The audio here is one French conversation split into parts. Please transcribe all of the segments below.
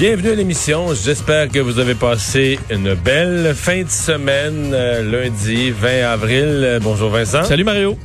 bienvenue à l'émission. J'espère que vous avez passé une belle fin de semaine, euh, lundi 20 avril. Bonjour Vincent. Salut Mario.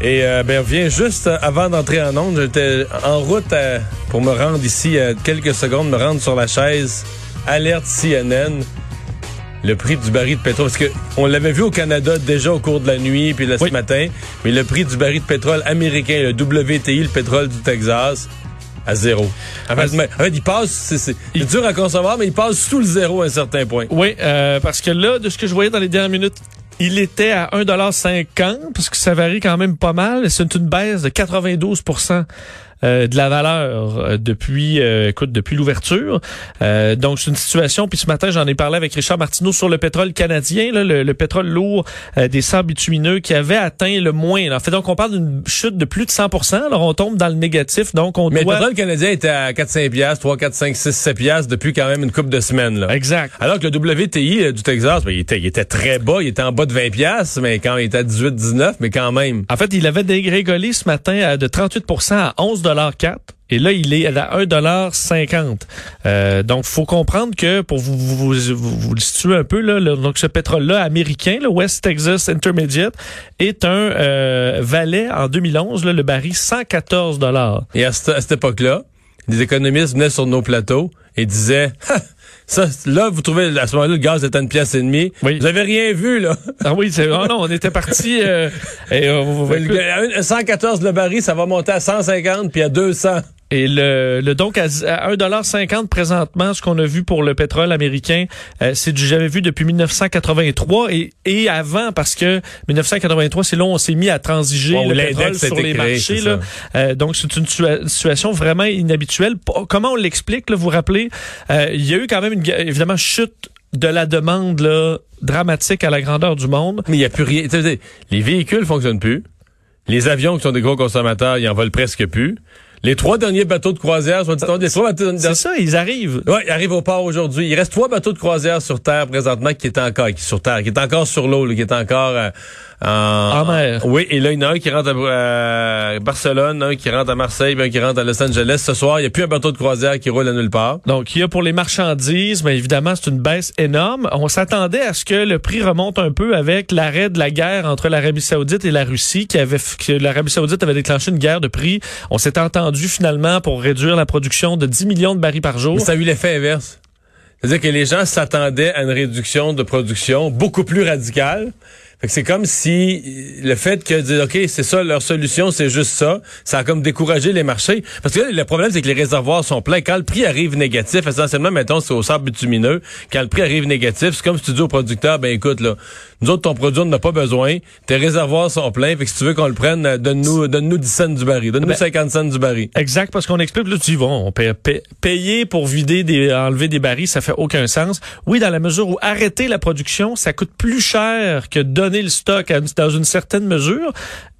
Et euh, ben, on vient juste euh, avant d'entrer en onde, j'étais en route pour me rendre ici, euh, quelques secondes, me rendre sur la chaise. Alerte CNN. Le prix du baril de pétrole, parce que on l'avait vu au Canada déjà au cours de la nuit puis là, ce Oui. matin, mais le prix du baril de pétrole américain, le WTI, le pétrole du Texas, à zéro. En fait, mais- en fait, il passe, c'est- c'est c'est dur à concevoir, mais il passe sous le zéro à un certain point. Oui, euh, parce que là, de ce que je voyais dans les dernières minutes, il était à 1,50 parce que ça varie quand même pas mal. C'est une baisse de 92 euh, de la valeur euh, depuis euh, écoute depuis l'ouverture. Euh, donc c'est une situation puis ce matin j'en ai parlé avec Richard Martineau sur le pétrole canadien là, le, le pétrole lourd euh, des sables bitumineux qui avait atteint le moins. En fait donc on parle d'une chute de plus de 100% alors on tombe dans le négatif donc on Mais doit le pétrole canadien était à 4-5 piastres, 3, 4, 5, 6, 7 piastres depuis quand même une couple de semaines. Là. Exact. Alors que le WTI euh, du Texas, ben, il, était, il était très bas, il était en bas de 20 piastres, mais quand il était à 18, 19, mais quand même. En fait, il avait dégrégolé ce matin à de 38% à 11,4 et là, il est à 1,50 euh, Donc, faut comprendre que, pour vous, vous, vous, vous- le situer un peu, là, donc ce pétrole-là américain, le West Texas Intermediate, est un euh, valait en 2011, là, le baril 114 Et à, cette- à cette époque-là, des économistes venaient sur nos plateaux et disaient! ça, là, vous trouvez, à ce moment-là, le gaz était une pièce et demie. Oui. Vous avez rien vu, là. Ah oui, c'est, oh non, on était parti... Euh, et, euh, vous- vous- Le- à 114 le baril, ça va monter à 150 puis à 200. Et le, le donc à, à 1,50 présentement, ce qu'on a vu pour le pétrole américain, euh, c'est du jamais vu depuis 1983 et, et avant parce que 1983, c'est là où on s'est mis à transiger le pétrole sur les créé, marchés. Là. Euh, donc c'est une situa- situation vraiment inhabituelle. Comment on l'explique là, Vous vous rappelez, euh, il y a eu quand même une évidemment chute de la demande là, dramatique à la grandeur du monde. Mais il n'y a plus rien. Les véhicules fonctionnent plus. Les avions qui sont des gros consommateurs, ils en volent presque plus. Les trois derniers bateaux de croisière, en- les trois bateaux de C'est ça, ils arrivent. Ouais, il arrive au port aujourd'hui. Il reste trois bateaux de croisière sur terre présentement qui est encore qui est sur terre, qui est encore sur l'eau, qui est encore euh, en, En mer. Oui, et là il y en a un qui rentre à, à Barcelone, un qui rentre à Marseille, puis un qui rentre à Los Angeles. Ce soir, il n'y a plus un bateau de croisière qui roule à nulle part. Donc, il y a pour les marchandises, mais évidemment, c'est une baisse énorme. On s'attendait à ce que le prix remonte un peu avec l'arrêt de la guerre entre l'Arabie Saoudite et la Russie, qui avait, que l'Arabie Saoudite avait déclenché une guerre de prix. On s'est entendu finalement pour réduire la production de 10 millions de barils par jour. Mais ça a eu l'effet inverse. C'est-à-dire que les gens s'attendaient à une réduction de production beaucoup plus radicale. Fait que c'est comme si le fait que OK, c'est ça leur solution, c'est juste ça, ça a comme découragé les marchés parce que là, le problème c'est que les réservoirs sont pleins quand le prix arrive négatif, essentiellement mettons c'est au sable bitumineux, quand le prix arrive négatif, c'est comme si tu dis au producteur ben écoute là, nous autres ton produit on n'a pas besoin, tes réservoirs sont pleins, fait que si tu veux qu'on le prenne, euh, donne-nous donne-nous 10 cents du baril, donne-nous Ben, 50 cents du baril. Exact, parce qu'on explique, là, tu dis, bon, on paye, paye- payer pour vider des, enlever des barils, ça fait aucun sens. Oui, dans la mesure où arrêter la production, ça coûte plus cher que donner le stock à dans une certaine mesure.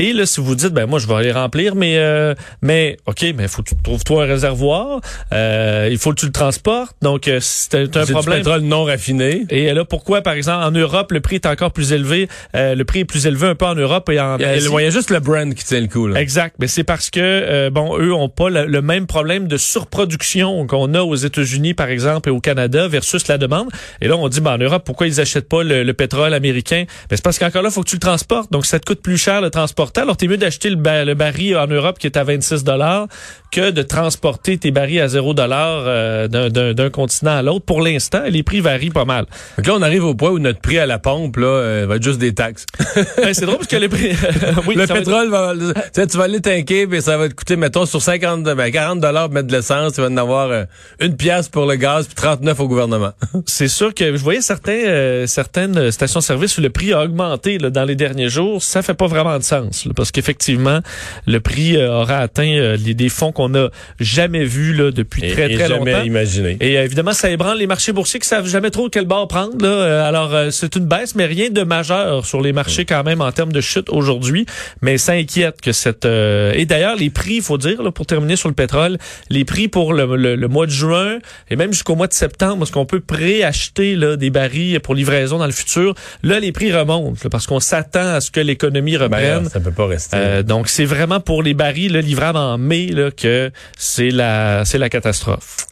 Et là, si vous dites, ben moi, je vais aller remplir, mais euh, mais ok, mais faut que tu trouves toi un réservoir, euh, il faut que tu le transportes, donc euh, c'est un, c'est un C'est du problème. pétrole non raffiné. Et là, pourquoi, par exemple, en Europe, le prix est encore plus élevé, euh, le prix est plus élevé un peu en Europe et en Il y, a, Asie. il y a juste le brand qui tient le coup. Là. Exact, mais c'est parce que euh, bon, eux ont pas le, le même problème de surproduction qu'on a aux États-Unis par exemple et au Canada versus la demande. Et là, on dit ben, en Europe, pourquoi ils achètent pas le, le pétrole américain? Ben c'est parce qu'encore là, faut que tu le transportes, donc ça te coûte plus cher le Alors t'es mieux d'acheter le, ba- le baril en Europe qui est à 26 dollars que de transporter tes barils à 0 dollars euh, d'un- continent à l'autre. Pour l'instant, les prix varient pas mal. Donc là, on arrive au point où notre prix à la pompe là, euh, va être juste des taxes. Ben, c'est drôle parce que les prix, oui, le ça va être- pétrole, va, tu sais, tu vas aller tanker, puis ça va te coûter, mettons, sur 50, ben, 40 dollars mettre de l'essence, tu vas en avoir euh, une pièce pour le gaz, puis 39 au gouvernement. c'est sûr que je voyais certains, euh, certaines stations-service où le prix a augmenté là, dans les derniers jours. Ça fait pas vraiment de sens. Là, parce qu'effectivement, le prix euh, aura atteint euh, les, des fonds qu'on n'a jamais vus là, depuis Et- très, et très jamais longtemps. imaginé. Et euh, évidemment, ça ébranle les marchés boursiers qui savent jamais trop quel bord prendre. Là. Alors, c'est une baisse, mais rien de majeur sur les marchés quand même en termes de chute aujourd'hui. Mais ça inquiète que cette... euh, Et d'ailleurs, les prix, il faut dire, là, pour terminer sur le pétrole, les prix pour le, le- le mois de juin et même jusqu'au mois de septembre, parce qu'on peut préacheter des barils pour livraison dans le futur, là, les prix remontent là, parce qu'on s'attend à ce que l'économie Ben, reprenne. Peut pas rester. Euh, donc, c'est vraiment pour les barils là, livrables en mai là, que c'est la, c'est la catastrophe.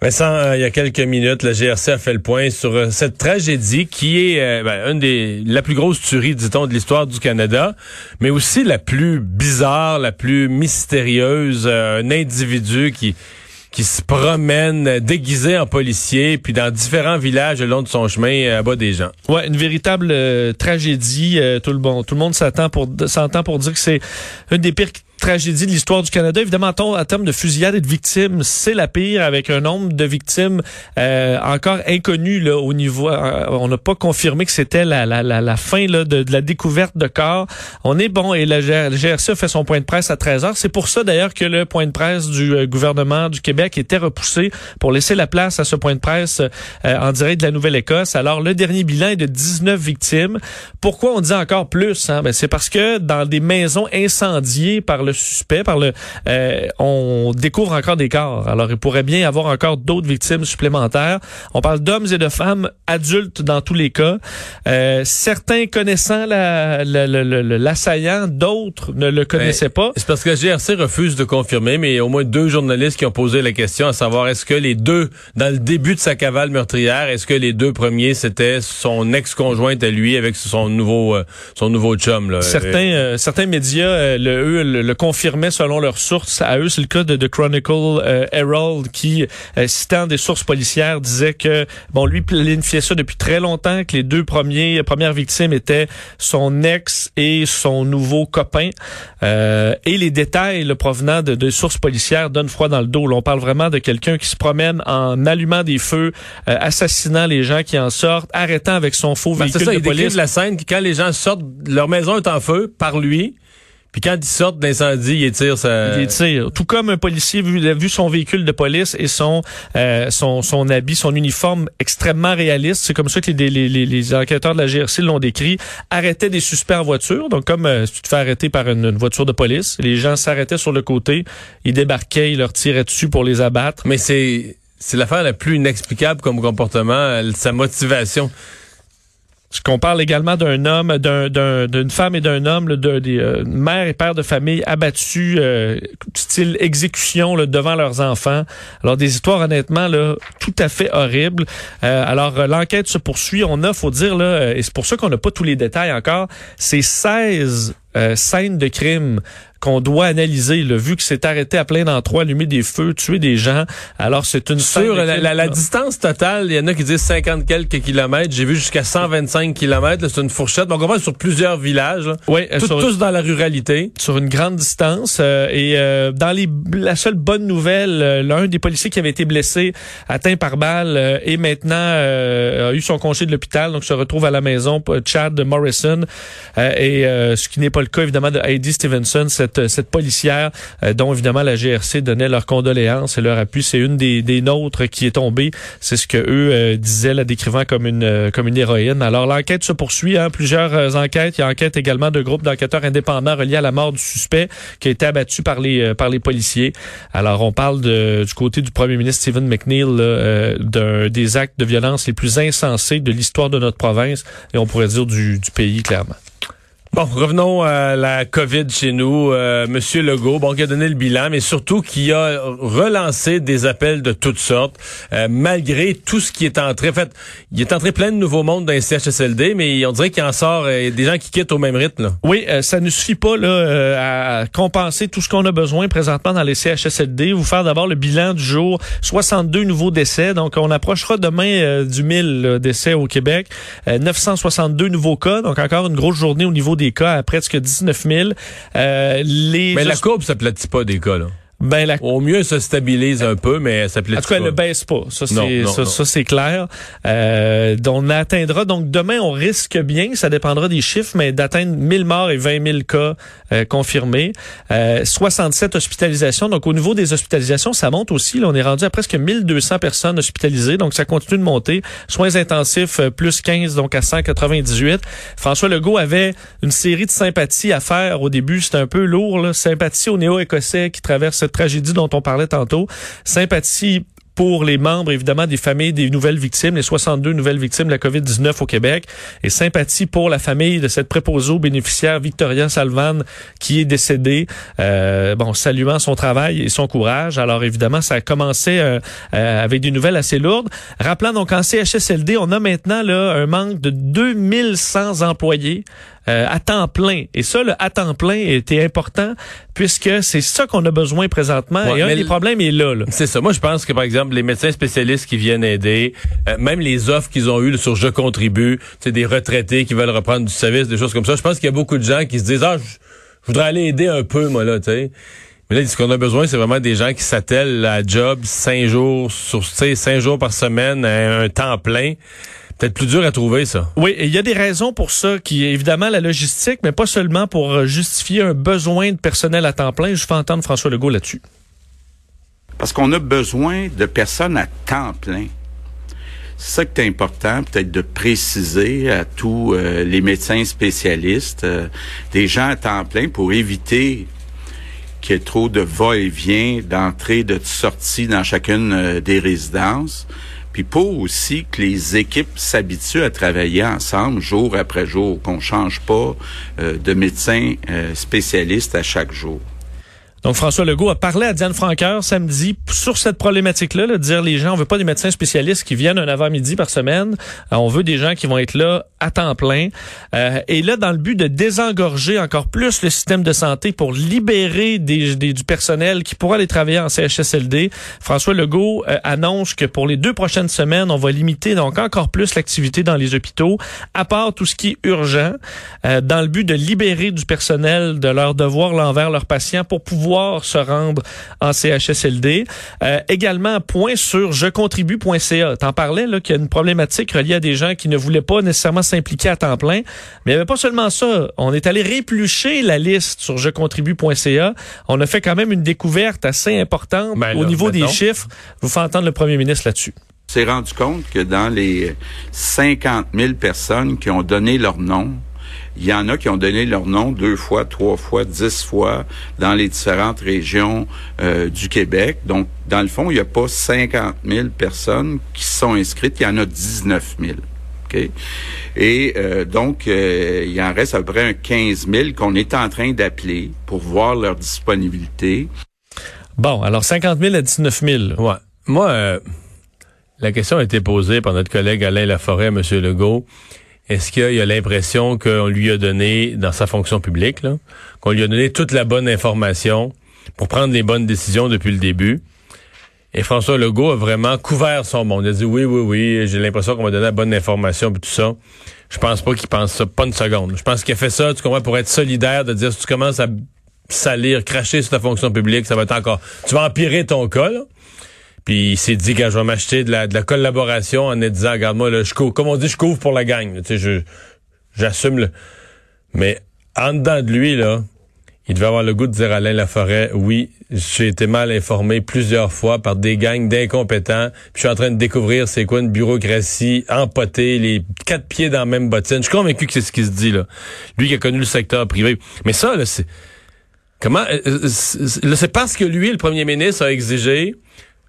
Vincent, euh, il y a quelques minutes, la GRC a fait le point sur euh, cette tragédie qui est euh, ben, une des la plus grosse tuerie, dit-on, de l'histoire du Canada, mais aussi la plus bizarre, la plus mystérieuse. un individu qui qui se promène déguisé en policier, puis dans différents villages le long de son chemin, euh, abat des gens. Ouais, une véritable euh, tragédie. Euh, tout le monde, tout le monde s'attend pour s'entend pour dire que c'est une des pires tragédies de l'histoire du Canada. Évidemment, en, termes de fusillade et de victimes, c'est la pire, avec un nombre de victimes euh, encore inconnu là au niveau. euh, on n'a pas confirmé que c'était la, la, la, la fin là, de, de la découverte de corps. On est bon et la GRC a fait son point de presse à 13 heures. C'est pour ça d'ailleurs que le point de presse du euh, gouvernement du Québec était repoussé pour laisser la place à ce point de presse euh, en direct de la Nouvelle-Écosse. Alors, le dernier bilan est de 19 victimes. Pourquoi on dit encore plus? Hein? Ben, c'est parce que dans des maisons incendiées par le suspect, par le, euh, on découvre encore des corps. Alors, il pourrait bien y avoir encore d'autres victimes supplémentaires. On parle d'hommes et de femmes adultes dans tous les cas. Euh, certains connaissant la- la- la- la- la- l'assaillant, d'autres ne le connaissaient pas. C'est parce que la GRC refuse de confirmer, mais il y a au moins deux journalistes qui ont posé la question à savoir est-ce que les deux, dans le début de sa cavale meurtrière, est-ce que les deux premiers c'était son ex-conjointe à lui avec son nouveau euh, son nouveau chum là? Certains, euh, certains médias, le, eux, le, le confirmaient selon leurs sources. À eux, c'est le cas de The Chronicle euh, Herald qui, euh, citant des sources policières, disait que bon, lui planifiait ça depuis très longtemps, que les deux premiers premières victimes étaient son ex et son nouveau copain. Euh, et les détails le provenant de, de sources policières donnent froid dans le dos. Là, on parle vraiment de quelqu'un qui se promène en allumant des feux, euh, assassinant les gens qui en sortent, arrêtant avec son faux Ben, véhicule ça, de police. la scène que quand les gens sortent, leur maison est en feu par lui, puis quand ils sortent d'incendie, il tire sa... Il tire. Tout comme un policier vu, a vu son véhicule de police et son, euh, son, son habit, son uniforme extrêmement réaliste. C'est comme ça que les, les, les, les enquêteurs de la GRC l'ont décrit. Arrêtaient des suspects en voiture. Donc, comme euh, si tu te fais arrêter par une, une voiture de police, les gens s'arrêtaient sur le côté, ils débarquaient, ils leur tiraient dessus pour les abattre. Mais c'est c'est l'affaire la plus inexplicable comme comportement, euh, sa motivation. Ce qu'on parle également d'un homme, d'un, d'un- d'une femme et d'un homme, de, euh, mère et père de famille abattus, euh, style exécution là, devant leurs enfants. Alors des histoires honnêtement là, tout à fait horribles. Euh, alors euh, l'enquête se poursuit. On a, faut dire là, et c'est pour ça qu'on n'a pas tous les détails encore. C'est 16 euh, scènes de crime qu'on doit analyser. Le vu que c'est arrêté à plein d'endroits, allumer des feux, tuer des gens. Alors c'est une Sur la, la- la distance totale, il y en a qui disent 50 quelques kilomètres. J'ai vu jusqu'à 125 kilomètres. là, C'est une fourchette. Donc on va sur plusieurs villages. là. Oui, euh, Tout- sur- tous dans la ruralité. sur une grande distance. euh, et euh, dans les, la seule bonne nouvelle, euh, l'un des policiers qui avait été blessé, atteint par balle, euh, et maintenant euh, a eu son congé de l'hôpital, donc se retrouve à la maison. euh, Chad Morrison, euh, et euh, ce qui n'est pas le cas évidemment de Heidi Stevenson, cette, cette policière euh, dont évidemment la GRC donnait leurs condoléances et leur appui. C'est une des, nôtres qui est tombée. C'est ce que eux euh, disaient, la décrivant comme une euh, héroïne. Alors l'enquête se poursuit, hein, plusieurs euh, enquêtes. Il y a enquête également de groupes d'enquêteurs indépendants reliés à la mort du suspect qui a été abattu par les euh, policiers. Alors on parle du côté du premier ministre Stephen McNeil euh, d'un des actes de violence les plus insensés de l'histoire de notre province et on pourrait dire du pays clairement. Bon, revenons à la COVID chez nous. Euh, Monsieur Legault, bon, qui a donné le bilan, mais surtout qui a relancé des appels de toutes sortes, euh, malgré tout ce qui est entré. En fait, il est entré plein de nouveaux mondes dans les CHSLD, mais on dirait qu'il en sort euh, des gens qui quittent au même rythme. Oui, ça ne suffit pas là, à compenser tout ce qu'on a besoin présentement dans les CHSLD. Vous faire d'abord le bilan du jour, 62 nouveaux décès. Donc, on approchera demain du 1000 là, décès au Québec. Euh, 962 nouveaux cas. Donc, encore une grosse journée au niveau des cas à presque 19 000. Euh, les Mais la courbe s'aplatit pas des cas. Là. Ben, la Au mieux, ça stabilise un peu, mais ça plaît En tout cas, elle ne baisse pas. Ça, c'est ça, ça, c'est clair. Euh, on atteindra donc demain, on risque bien, ça dépendra des chiffres, mais d'atteindre 1000 morts et 20 000 cas euh, confirmés. Euh, 67 hospitalisations. Donc, au niveau des hospitalisations, ça monte aussi. Là, on est rendu à presque 1200 personnes hospitalisées. Donc, ça continue de monter. Soins intensifs, euh, plus 15, donc à 198. François Legault avait une série de sympathies à faire au début. C'était un peu lourd. Là. Sympathie aux néo-écossais qui traversent tragédie dont on parlait tantôt. Sympathie pour les membres, évidemment, des familles des nouvelles victimes, les 62 nouvelles victimes de la COVID-19 au Québec, et sympathie pour la famille de cette préposée bénéficiaire Victoria Salvan qui est décédée, euh, bon, saluant son travail et son courage. Alors, évidemment, ça a commencé euh, euh, avec des nouvelles assez lourdes. Rappelant donc en CHSLD, on a maintenant là un manque de 2100 employés euh, à temps plein. Et ça, le à temps plein était important puisque c'est ça qu'on a besoin présentement. Ouais, et un mais des problèmes est là. là. C'est ça. Moi, je pense que, par exemple, les médecins spécialistes qui viennent aider, euh, même les offres qu'ils ont eues sur Je contribue, c'est des retraités qui veulent reprendre du service, des choses comme ça. Je pense qu'il y a beaucoup de gens qui se disent, ah, je voudrais aller aider un peu, moi, là, tu sais. Mais là, ce qu'on a besoin, c'est vraiment des gens qui s'attellent à job cinq jours sur, cinq jours par semaine, à un temps plein. Peut-être plus dur à trouver, ça. Oui, et il y a des raisons pour ça, qui est évidemment la logistique, mais pas seulement pour euh, justifier un besoin de personnel à temps plein. Je fais entendre François Legault là-dessus. Parce qu'on a besoin de personnes à temps plein. C'est ça qui est important, peut-être de préciser à tous euh, les médecins spécialistes, euh, des gens à temps plein pour éviter qu'il y ait trop de va-et-vient, d'entrée, de sortie dans chacune euh, des résidences. Puis pour aussi que les équipes s'habituent à travailler ensemble jour après jour, qu'on change pas euh, de médecin euh, spécialiste à chaque jour. Donc, François Legault a parlé à Diane Franqueur samedi sur cette problématique-là, là, de dire les gens, on veut pas des médecins spécialistes qui viennent un avant-midi par semaine. Euh, on veut des gens qui vont être là à temps plein. Euh, et là, dans le but de désengorger encore plus le système de santé pour libérer des, du personnel qui pourra aller travailler en CHSLD, François Legault euh, annonce que pour les deux prochaines semaines, on va limiter donc encore plus l'activité dans les hôpitaux, à part tout ce qui est urgent, euh, dans le but de libérer du personnel de leur devoir là, envers leurs patients pour pouvoir se rendre en CHSLD. Euh, également, point sur jecontribue.ca. T'en parlais là qu'il y a une problématique reliée à des gens qui ne voulaient pas nécessairement s'impliquer à temps plein. Mais il n'y avait pas seulement ça. On est allé réplucher la liste sur jecontribue.ca. On a fait quand même une découverte assez importante Ben au là, niveau des chiffres. Je vous fais entendre le premier ministre là-dessus. On s'est rendu compte que dans les 50 000 personnes qui ont donné leur nom, il y en a qui ont donné leur nom deux fois, trois fois, dix fois dans les différentes régions euh, du Québec. Donc, dans le fond, il n'y a pas 50 000 personnes qui sont inscrites, il y en a 19 000. OK? Et euh, donc, euh, il en reste à peu près un 15 000 qu'on est en train d'appeler pour voir leur disponibilité. Bon, alors 50 000 à 19 000. Ouais. Moi, euh, la question a été posée par notre collègue Alain Laforêt M. Legault. Est-ce qu'il a l'impression qu'on lui a donné, dans sa fonction publique, qu'on lui a donné toute la bonne information pour prendre les bonnes décisions depuis le début? Et François Legault a vraiment couvert son monde. Il a dit oui, oui, oui, j'ai l'impression qu'on m'a donné la bonne information et tout ça. Je pense pas qu'il pense ça, pas une seconde. Je pense qu'il a fait ça, tu comprends, pour être solidaire, de dire si tu commences à salir, cracher sur ta fonction publique, ça va être encore. Tu vas empirer ton cas, là. Puis il s'est dit que je vais m'acheter de la, de la collaboration en disant, regarde-moi, là, je couvre, comme on dit, je couvre pour la gang. Tu sais, je, j'assume le. Mais en dedans de lui, là, il devait avoir le goût de dire à Alain Laforêt, oui, j'ai été mal informé plusieurs fois par des gangs d'incompétents. Puis je suis en train de découvrir c'est quoi une bureaucratie empotée, les quatre pieds dans la même bottine. Je suis convaincu que c'est ce qui se dit là. Lui qui a connu le secteur privé. Mais ça, là, c'est comment euh, euh, là, c'est parce que lui, le premier ministre, a exigé.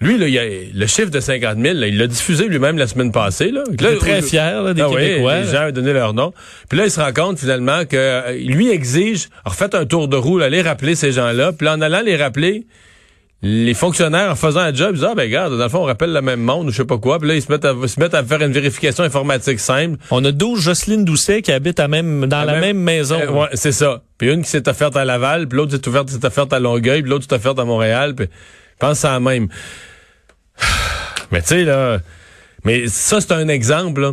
Lui, là, il a, le chiffre de 50 000, là, il l'a diffusé lui-même la semaine passée. Là. Il est très fier là, des Ah oui, Québécois. les gens ont donné leur nom. Puis là, il se rend compte finalement que euh, lui exige, refaites un tour de roue, allez rappeler ces gens-là. Puis là, en allant les rappeler, les fonctionnaires, en faisant un job, ils disent, ah ben regarde, dans le fond, on rappelle le même monde ou je sais pas quoi. Puis là, ils se mettent à, se mettent à faire une vérification informatique simple. On a 12 Jocelyne Doucet qui habitent à même, dans la, même- même, maison. Euh, ouais, c'est ça. Puis une qui s'est offerte à Laval, puis l'autre s'est offerte, s'est offerte à Longueuil, puis l'autre s'est offerte à Montréal. Puis pense la même. Mais tu sais, là... Mais ça, c'est un exemple, là.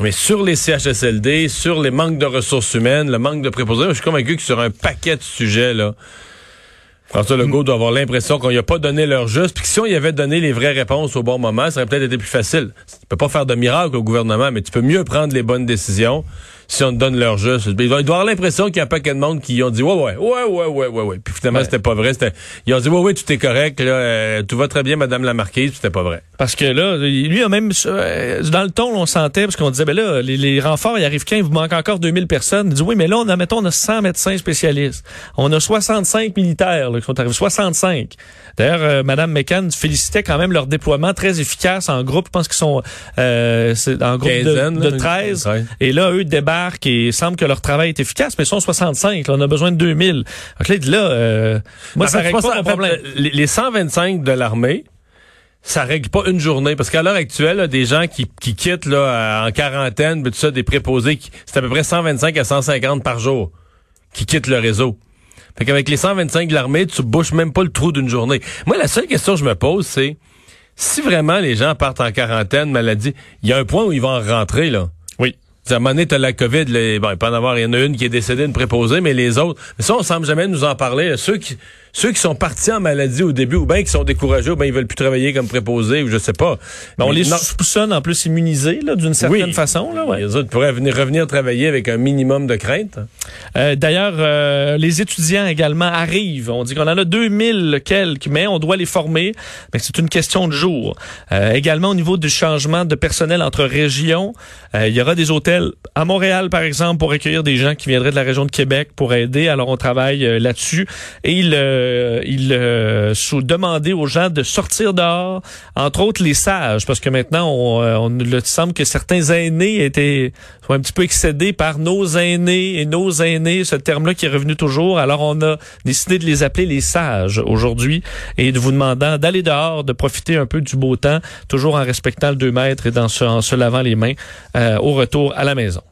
Mais sur les CHSLD, sur les manques de ressources humaines, le manque de préposés, je suis convaincu que sur un paquet de sujets, là, François Legault doit avoir l'impression qu'on lui a pas donné l'heure juste, puis que si on y avait donné les vraies réponses au bon moment, ça aurait peut-être été plus facile. Tu peux pas faire de miracle au gouvernement, mais tu peux mieux prendre les bonnes décisions si on te donne l'heure juste. Il doit, il doit avoir l'impression qu'il y a un paquet de monde qui ont dit ouais ouais ouais ouais ouais ouais ouais. Puis finalement Ouais. c'était pas vrai. Ils ont dit ouais ouais tout est correct là, euh, tout va très bien Madame la Marquise, puis c'était pas vrai. Parce que là, lui a même euh, dans le ton, on sentait parce qu'on disait ben là, les, les renforts, il arrive quand il vous manque encore 2000 personnes. Il dit oui, mais là on a mettons on a 100 médecins spécialistes. On a 65 militaires là, qui sont arrivés, 65. D'ailleurs, euh, Madame McCann félicitait quand même leur déploiement très efficace en groupe. Je pense qu'ils sont euh, en groupe de, de là, 13. ouais. Et là, eux débarquent et il semble que leur travail est efficace, mais ils sont 65. Là, on a besoin de 2000. Donc là, euh, moi, En ça fait, règle pas mon fait, problème. les, les 125 de l'armée, ça règle pas une journée. Parce qu'à l'heure actuelle, là, des gens qui, qui quittent là, en quarantaine, tout ça, des préposés, c'est à peu près 125 à 150 par jour qui quittent le réseau. Fait qu'avec les 125 de l'armée, tu bouches même pas le trou d'une journée. Moi, la seule question que je me pose, c'est si vraiment les gens partent en quarantaine, maladie, il y a un point où ils vont en rentrer, là. À un moment donné, t'as la COVID, là, bon, il peut en avoir, il y en a une qui est décédée, une préposée, mais les autres, mais ça, on semble jamais nous en parler. Ceux qui, ceux qui sont partis en maladie au début, ou bien qui sont découragés, ou bien ils veulent plus travailler comme préposés, ou je sais pas. Mais on les non, soupçonne en plus immunisés là, d'une certaine Oui. façon. Là, ouais. Les autres pourraient venir, revenir travailler avec un minimum de crainte. Euh, D'ailleurs, euh, les étudiants également arrivent. On dit qu'on en a 2000 quelques, mais on doit les former. Mais c'est une question de jour. Euh, également au niveau du changement de personnel entre régions, il y aura des hôtels à Montréal, par exemple, pour accueillir des gens qui viendraient de la région de Québec pour aider. Alors on travaille là-dessus. Et il, euh, il euh, demander aux gens de sortir dehors, entre autres les sages, parce que maintenant on, euh, on il semble que certains aînés étaient sont un petit peu excédés par nos aînés et nos aînés, ce terme-là qui est revenu toujours. Alors on a décidé de les appeler les sages aujourd'hui et de vous demandant d'aller dehors, de profiter un peu du beau temps, toujours en respectant le 2 mètres et en se lavant les mains euh, au retour à la maison.